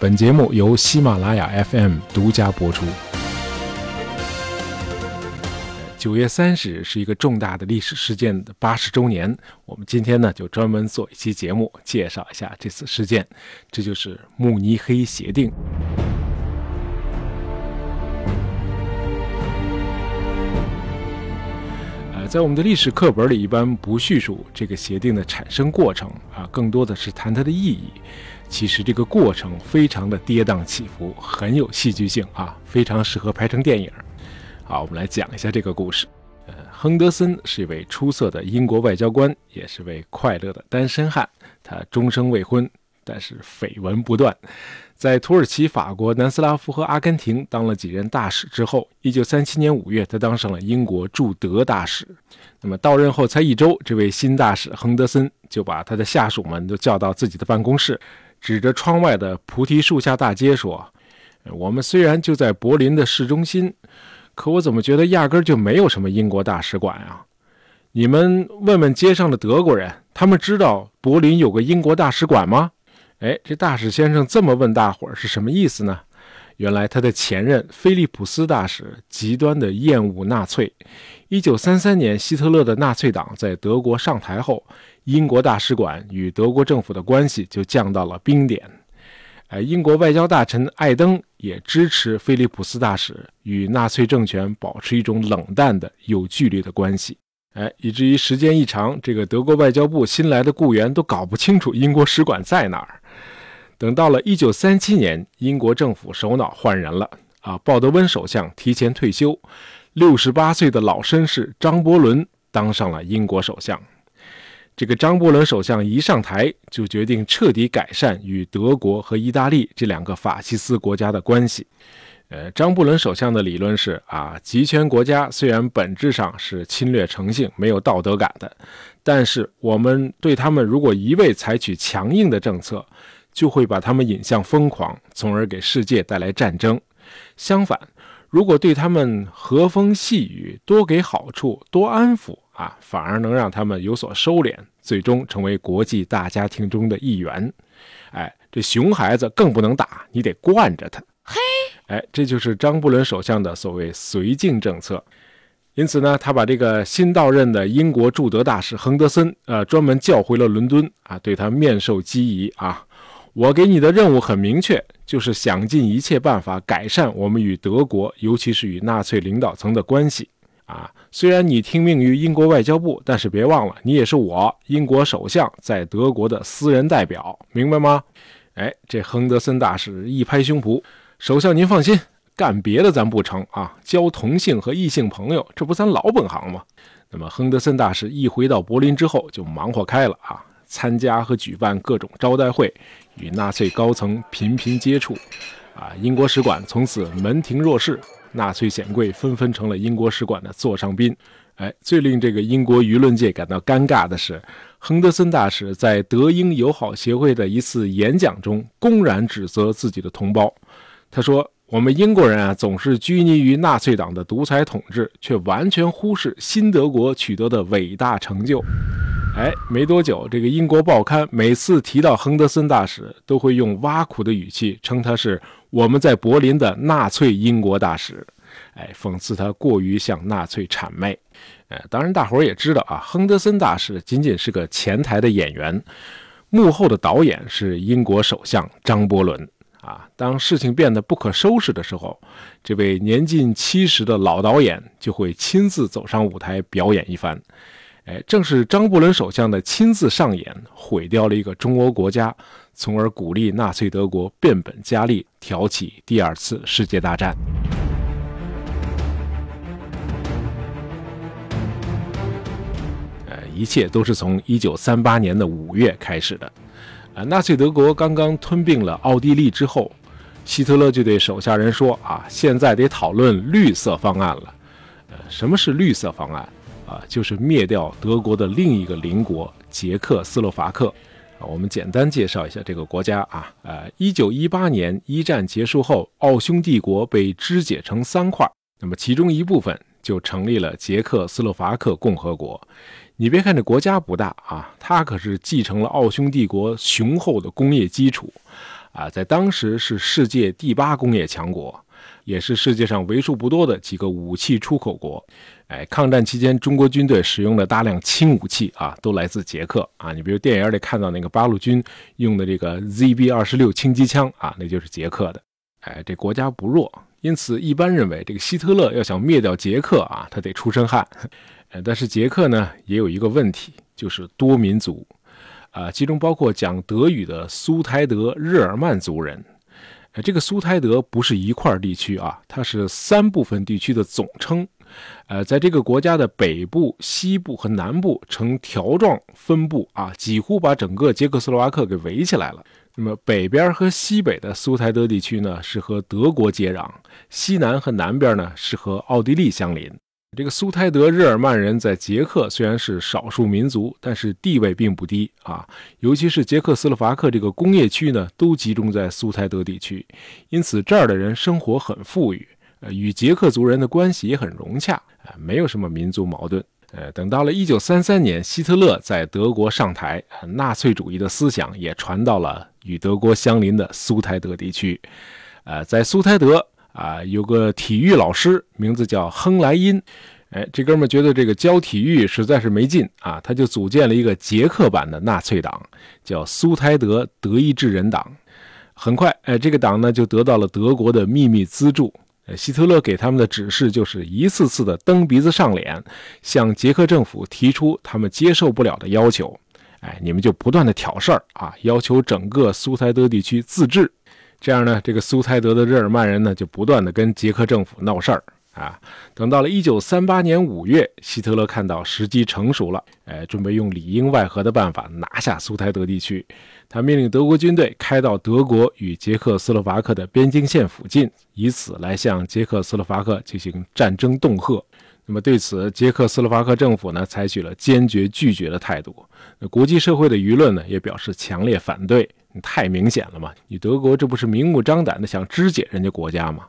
本节目由喜马拉雅 FM 独家播出。九月三十日是一个重大的历史事件的八十周年，我们今天呢就专门做一期节目，介绍一下这次事件，这就是慕尼黑协定。在我们的历史课本里，一般不叙述这个协定的产生过程啊，更多的是谈它的意义。其实这个过程非常的跌宕起伏，很有戏剧性啊，非常适合拍成电影。好，我们来讲一下这个故事。呃，亨德森是一位出色的英国外交官，也是位快乐的单身汉。他终生未婚，但是绯闻不断。在土耳其、法国、南斯拉夫和阿根廷当了几任大使之后，一九三七年五月，他当上了英国驻德大使。那么到任后才一周，这位新大使亨德森就把他的下属们都叫到自己的办公室，指着窗外的菩提树下大街说：“我们虽然就在柏林的市中心，可我怎么觉得压根就没有什么英国大使馆啊？你们问问街上的德国人，他们知道柏林有个英国大使馆吗？”哎，这大使先生这么问大伙儿是什么意思呢？原来他的前任菲利普斯大使极端的厌恶纳粹。一九三三年，希特勒的纳粹党在德国上台后，英国大使馆与德国政府的关系就降到了冰点。哎，英国外交大臣艾登也支持菲利普斯大使与纳粹政权保持一种冷淡的、有距离的关系。哎，以至于时间一长，这个德国外交部新来的雇员都搞不清楚英国使馆在哪儿。等到了一九三七年，英国政府首脑换人了啊，鲍德温首相提前退休，六十八岁的老绅士张伯伦当上了英国首相。这个张伯伦首相一上台，就决定彻底改善与德国和意大利这两个法西斯国家的关系。呃，张伯伦首相的理论是啊，集权国家虽然本质上是侵略成性、没有道德感的，但是我们对他们如果一味采取强硬的政策，就会把他们引向疯狂，从而给世界带来战争。相反，如果对他们和风细雨，多给好处，多安抚啊，反而能让他们有所收敛，最终成为国际大家庭中的一员。哎，这熊孩子更不能打，你得惯着他。嘿，哎，这就是张伯伦首相的所谓绥靖政策。因此呢，他把这个新到任的英国驻德大使亨德森，呃，专门叫回了伦敦啊，对他面授机宜啊。我给你的任务很明确，就是想尽一切办法改善我们与德国，尤其是与纳粹领导层的关系。啊，虽然你听命于英国外交部，但是别忘了，你也是我英国首相在德国的私人代表，明白吗？哎，这亨德森大使一拍胸脯：“首相您放心，干别的咱不成啊，交同性和异性朋友，这不咱老本行吗？”那么，亨德森大使一回到柏林之后，就忙活开了啊。参加和举办各种招待会，与纳粹高层频频接触，啊，英国使馆从此门庭若市，纳粹显贵纷纷成了英国使馆的座上宾。哎，最令这个英国舆论界感到尴尬的是，亨德森大使在德英友好协会的一次演讲中，公然指责自己的同胞。他说：“我们英国人啊，总是拘泥于纳粹党的独裁统治，却完全忽视新德国取得的伟大成就。”哎，没多久，这个英国报刊每次提到亨德森大使，都会用挖苦的语气称他是我们在柏林的纳粹英国大使，哎，讽刺他过于向纳粹谄媚。哎，当然，大伙儿也知道啊，亨德森大使仅仅是个前台的演员，幕后的导演是英国首相张伯伦。啊，当事情变得不可收拾的时候，这位年近七十的老导演就会亲自走上舞台表演一番。哎，正是张伯伦首相的亲自上演，毁掉了一个中欧国家，从而鼓励纳粹德国变本加厉，挑起第二次世界大战。呃，一切都是从一九三八年的五月开始的。呃，纳粹德国刚刚吞并了奥地利之后，希特勒就对手下人说：“啊，现在得讨论绿色方案了。”呃，什么是绿色方案？啊，就是灭掉德国的另一个邻国捷克斯洛伐克。啊，我们简单介绍一下这个国家啊。呃，一九一八年一战结束后，奥匈帝国被肢解成三块，那么其中一部分就成立了捷克斯洛伐克共和国。你别看这国家不大啊，它可是继承了奥匈帝国雄厚的工业基础。啊，在当时是世界第八工业强国，也是世界上为数不多的几个武器出口国。哎，抗战期间，中国军队使用的大量轻武器啊，都来自捷克啊。你比如电影里看到那个八路军用的这个 ZB 二十六轻机枪啊，那就是捷克的。哎，这国家不弱，因此一般认为，这个希特勒要想灭掉捷克啊，他得出身汉。呃，但是捷克呢，也有一个问题，就是多民族，啊，其中包括讲德语的苏台德日耳曼族人。这个苏台德不是一块地区啊，它是三部分地区的总称。呃，在这个国家的北部、西部和南部呈条状分布啊，几乎把整个捷克斯洛伐克给围起来了。那么北边和西北的苏台德地区呢，是和德国接壤；西南和南边呢，是和奥地利相邻。这个苏台德日耳曼人在捷克虽然是少数民族，但是地位并不低啊。尤其是捷克斯洛伐克这个工业区呢，都集中在苏台德地区，因此这儿的人生活很富裕。呃，与捷克族人的关系也很融洽啊，没有什么民族矛盾。呃，等到了一九三三年，希特勒在德国上台，纳粹主义的思想也传到了与德国相邻的苏台德地区。呃，在苏台德啊，有个体育老师，名字叫亨莱因。哎，这哥们觉得这个教体育实在是没劲啊，他就组建了一个捷克版的纳粹党，叫苏台德德意志人党。很快，哎，这个党呢就得到了德国的秘密资助。希特勒给他们的指示就是一次次的蹬鼻子上脸，向捷克政府提出他们接受不了的要求。哎，你们就不断的挑事儿啊，要求整个苏台德地区自治。这样呢，这个苏台德的日耳曼人呢，就不断的跟捷克政府闹事儿啊。等到了一九三八年五月，希特勒看到时机成熟了，哎，准备用里应外合的办法拿下苏台德地区。他命令德国军队开到德国与捷克斯洛伐克的边境线附近，以此来向捷克斯洛伐克进行战争恫吓。那么对此，捷克斯洛伐克政府呢采取了坚决拒绝的态度。那国际社会的舆论呢也表示强烈反对。太明显了嘛！你德国这不是明目张胆的想肢解人家国家吗？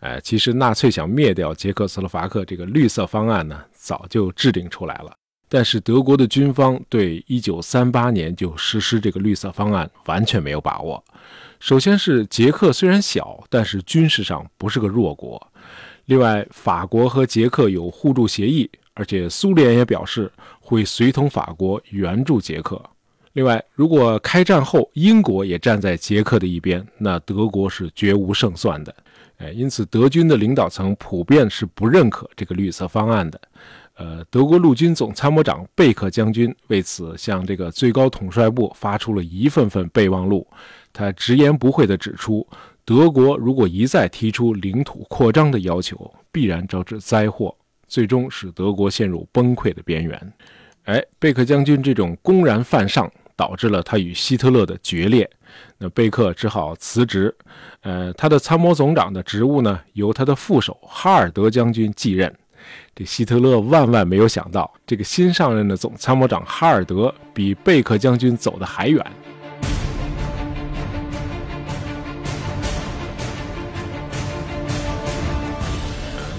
哎，其实纳粹想灭掉捷克斯洛伐克这个绿色方案呢，早就制定出来了。但是德国的军方对1938年就实施这个绿色方案完全没有把握。首先是捷克虽然小，但是军事上不是个弱国。另外，法国和捷克有互助协议，而且苏联也表示会随同法国援助捷克。另外，如果开战后英国也站在捷克的一边，那德国是绝无胜算的。哎，因此德军的领导层普遍是不认可这个绿色方案的。呃，德国陆军总参谋长贝克将军为此向这个最高统帅部发出了一份份备忘录。他直言不讳地指出，德国如果一再提出领土扩张的要求，必然招致灾祸，最终使德国陷入崩溃的边缘。哎，贝克将军这种公然犯上，导致了他与希特勒的决裂。那贝克只好辞职。呃，他的参谋总长的职务呢，由他的副手哈尔德将军继任。这希特勒万万没有想到，这个新上任的总参谋长哈尔德比贝克将军走得还远。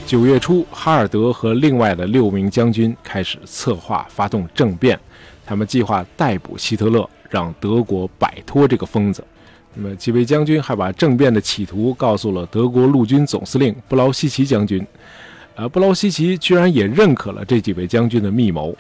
九月初，哈尔德和另外的六名将军开始策划发动政变，他们计划逮捕希特勒，让德国摆脱这个疯子。那么，几位将军还把政变的企图告诉了德国陆军总司令布劳希奇将军。呃布劳希奇居然也认可了这几位将军的密谋。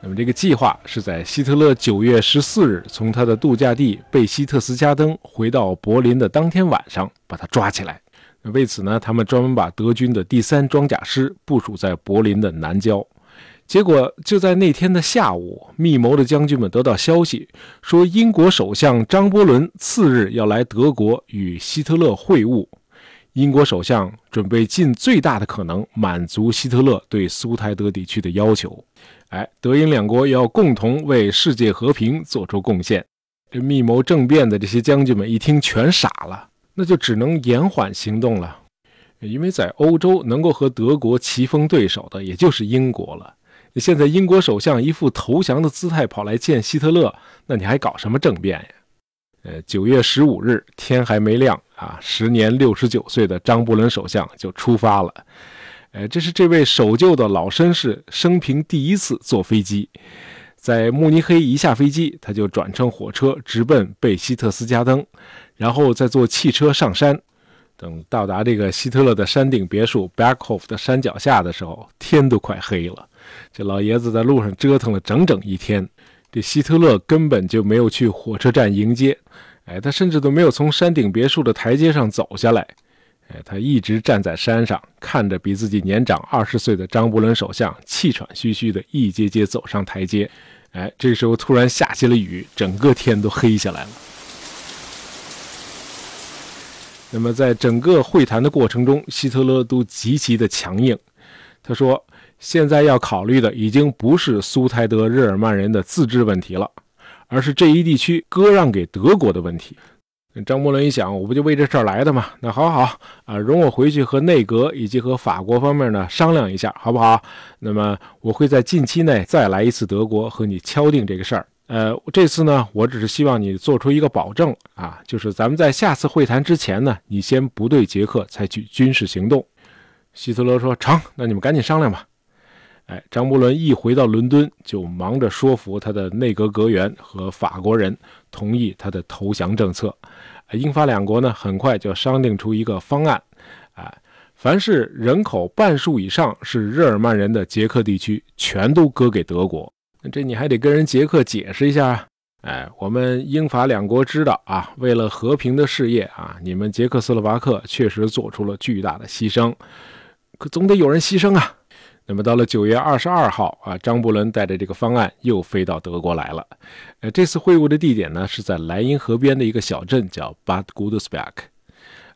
那么，这个计划是在希特勒九月十四日从他的度假地贝希特斯加登回到柏林的当天晚上把他抓起来。为此呢，他们专门把德军的第三装甲师部署在柏林的南郊。结果就在那天的下午，密谋的将军们得到消息，说英国首相张伯伦次日要来德国与希特勒会晤。英国首相准备尽最大的可能满足希特勒对苏台德地区的要求。哎，德英两国要共同为世界和平做出贡献。这密谋政变的这些将军们一听，全傻了，那就只能延缓行动了。因为在欧洲能够和德国棋逢对手的，也就是英国了。现在英国首相一副投降的姿态跑来见希特勒，那你还搞什么政变呀？呃，九月十五日，天还没亮啊，时年六十九岁的张伯伦首相就出发了。呃，这是这位守旧的老绅士生平第一次坐飞机。在慕尼黑一下飞机，他就转乘火车直奔贝希特斯加登，然后再坐汽车上山。等到达这个希特勒的山顶别墅 b a c k h o f 的山脚下的时候，天都快黑了。这老爷子在路上折腾了整整一天。这希特勒根本就没有去火车站迎接，哎，他甚至都没有从山顶别墅的台阶上走下来。哎，他一直站在山上，看着比自己年长二十岁的张伯伦首相气喘吁吁地一阶阶走上台阶。哎，这时候突然下起了雨，整个天都黑下来了。那么，在整个会谈的过程中，希特勒都极其的强硬。他说：“现在要考虑的已经不是苏台德日耳曼人的自治问题了，而是这一地区割让给德国的问题。”张伯伦一想，我不就为这事儿来的吗？那好好啊，容我回去和内阁以及和法国方面呢商量一下，好不好？那么我会在近期内再来一次德国，和你敲定这个事儿。呃，这次呢，我只是希望你做出一个保证啊，就是咱们在下次会谈之前呢，你先不对捷克采取军事行动。希特勒说成，那你们赶紧商量吧。哎，张伯伦一回到伦敦，就忙着说服他的内阁阁员和法国人同意他的投降政策。英法两国呢，很快就商定出一个方案，啊，凡是人口半数以上是日耳曼人的捷克地区，全都割给德国。这你还得跟人捷克解释一下，哎，我们英法两国知道啊，为了和平的事业啊，你们捷克斯洛伐克确实做出了巨大的牺牲，可总得有人牺牲啊。那么到了九月二十二号啊，张伯伦带着这个方案又飞到德国来了。呃，这次会晤的地点呢是在莱茵河边的一个小镇，叫 Bad Godesberg，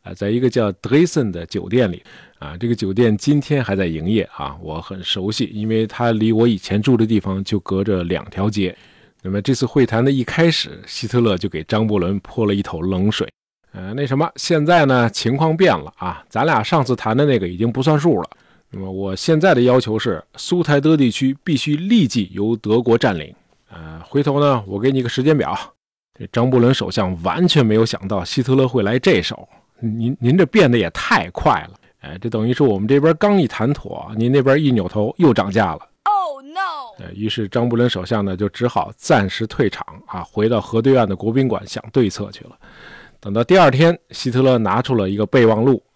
啊，在一个叫 d r e s e n 的酒店里。啊，这个酒店今天还在营业啊，我很熟悉，因为它离我以前住的地方就隔着两条街。那么这次会谈的一开始，希特勒就给张伯伦泼了一头冷水。呃，那什么，现在呢情况变了啊，咱俩上次谈的那个已经不算数了。那么我现在的要求是，苏台德地区必须立即由德国占领。呃，回头呢，我给你个时间表。这张伯伦首相完全没有想到希特勒会来这手，您您这变得也太快了。哎，这等于是我们这边刚一谈妥，您那边一扭头又涨价了。Oh no！呃，于是张伯伦首相呢就只好暂时退场啊，回到河对岸的国宾馆想对策去了。等到第二天，希特勒拿出了一个备忘录啊，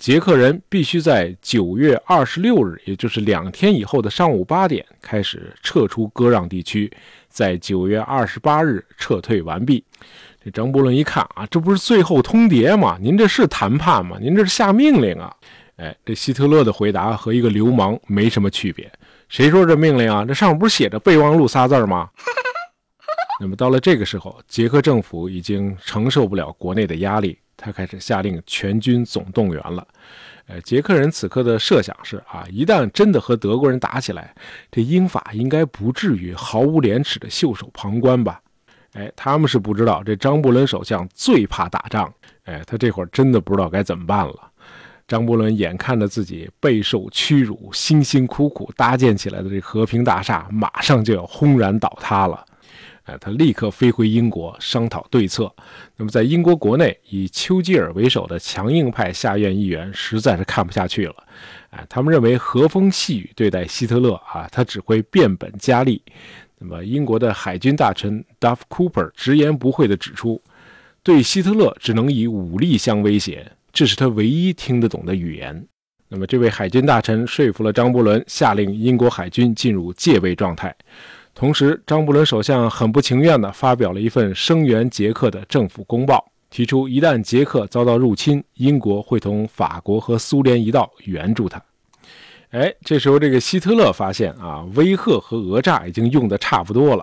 捷克人必须在九月二十六日，也就是两天以后的上午八点开始撤出割让地区，在九月二十八日撤退完毕。这张伯伦一看啊，这不是最后通牒吗？您这是谈判吗？您这是下命令啊！哎，这希特勒的回答和一个流氓没什么区别。谁说这命令啊？这上面不是写着备忘录仨字吗？那么到了这个时候，捷克政府已经承受不了国内的压力，他开始下令全军总动员了。呃，捷克人此刻的设想是啊，一旦真的和德国人打起来，这英法应该不至于毫无廉耻的袖手旁观吧？哎，他们是不知道，这张伯伦首相最怕打仗。哎，他这会儿真的不知道该怎么办了。张伯伦眼看着自己备受屈辱，辛辛苦苦搭建起来的这和平大厦，马上就要轰然倒塌了。他立刻飞回英国商讨对策。那么，在英国国内，以丘吉尔为首的强硬派下院议员实在是看不下去了。哎，他们认为和风细雨对待希特勒啊，他只会变本加厉。那么，英国的海军大臣 Duff Cooper 直言不讳地指出，对希特勒只能以武力相威胁，这是他唯一听得懂的语言。那么，这位海军大臣说服了张伯伦，下令英国海军进入戒备状态。同时，张伯伦首相很不情愿地发表了一份声援捷克的政府公报，提出一旦捷克遭到入侵，英国会同法国和苏联一道援助他。哎，这时候这个希特勒发现啊，威吓和讹诈已经用的差不多了，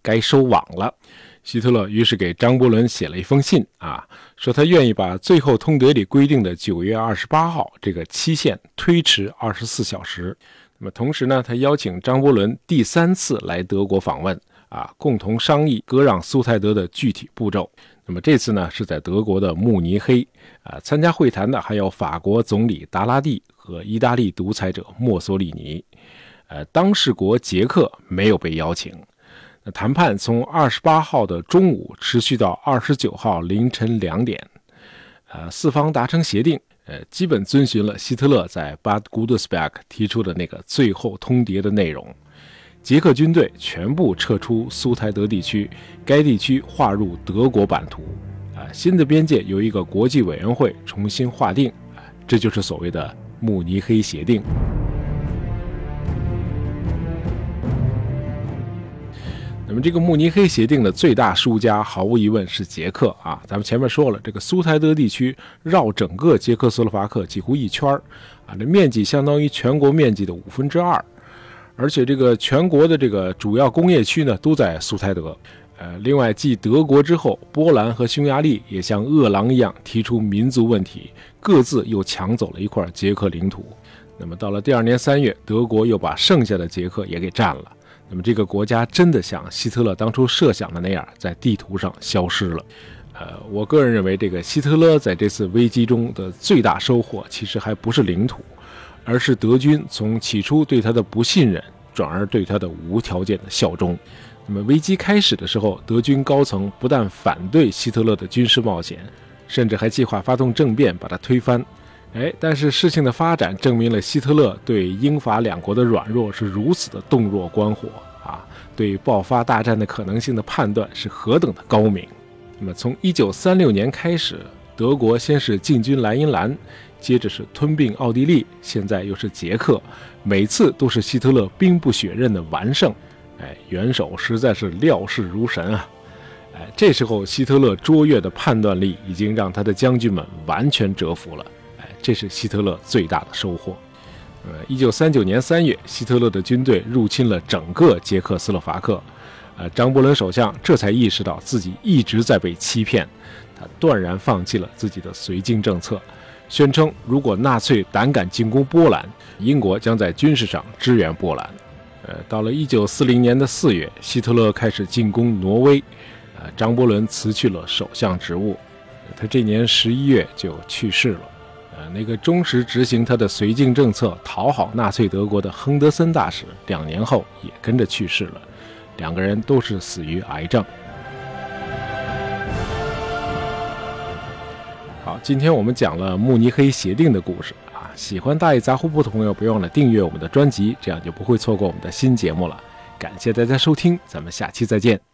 该收网了。希特勒于是给张伯伦写了一封信啊，说他愿意把最后通牒里规定的九月二十八号这个期限推迟二十四小时。那么同时呢，他邀请张伯伦第三次来德国访问啊，共同商议割让苏台德的具体步骤。那么这次呢，是在德国的慕尼黑啊，参加会谈的还有法国总理达拉蒂。和意大利独裁者墨索里尼，呃，当事国捷克没有被邀请。那谈判从二十八号的中午持续到二十九号凌晨两点，呃，四方达成协定，呃，基本遵循了希特勒在巴古德斯贝克提出的那个最后通牒的内容。捷克军队全部撤出苏台德地区，该地区划入德国版图。啊，新的边界由一个国际委员会重新划定，啊，这就是所谓的慕尼黑协定。那么，这个慕尼黑协定的最大输家，毫无疑问是捷克啊。咱们前面说了，这个苏台德地区绕整个捷克斯洛伐克几乎一圈儿，啊，这面积相当于全国面积的五分之二，而且这个全国的这个主要工业区呢都在苏台德。呃，另外，继德国之后，波兰和匈牙利也像饿狼一样提出民族问题，各自又抢走了一块捷克领土。那么，到了第二年三月，德国又把剩下的捷克也给占了。那么，这个国家真的像希特勒当初设想的那样，在地图上消失了。呃，我个人认为，这个希特勒在这次危机中的最大收获，其实还不是领土，而是德军从起初对他的不信任，转而对他的无条件的效忠。那么，危机开始的时候，德军高层不但反对希特勒的军事冒险，甚至还计划发动政变把他推翻。哎，但是事情的发展证明了希特勒对英法两国的软弱是如此的洞若观火啊！对爆发大战的可能性的判断是何等的高明。那么，从1936年开始，德国先是进军莱茵兰，接着是吞并奥地利，现在又是捷克，每次都是希特勒兵不血刃的完胜。哎，元首实在是料事如神啊！哎，这时候希特勒卓越的判断力已经让他的将军们完全折服了。这是希特勒最大的收获。呃，一九三九年三月，希特勒的军队入侵了整个捷克斯洛伐克。呃，张伯伦首相这才意识到自己一直在被欺骗，他断然放弃了自己的绥靖政策，宣称如果纳粹胆敢进攻波兰，英国将在军事上支援波兰。呃，到了一九四零年的四月，希特勒开始进攻挪威，呃，张伯伦辞去了首相职务，他这年十一月就去世了。那个忠实执行他的绥靖政策、讨好纳粹德国的亨德森大使，两年后也跟着去世了。两个人都是死于癌症。好，今天我们讲了慕尼黑协定的故事啊。喜欢大爷杂货铺的朋友，别忘了订阅我们的专辑，这样就不会错过我们的新节目了。感谢大家收听，咱们下期再见。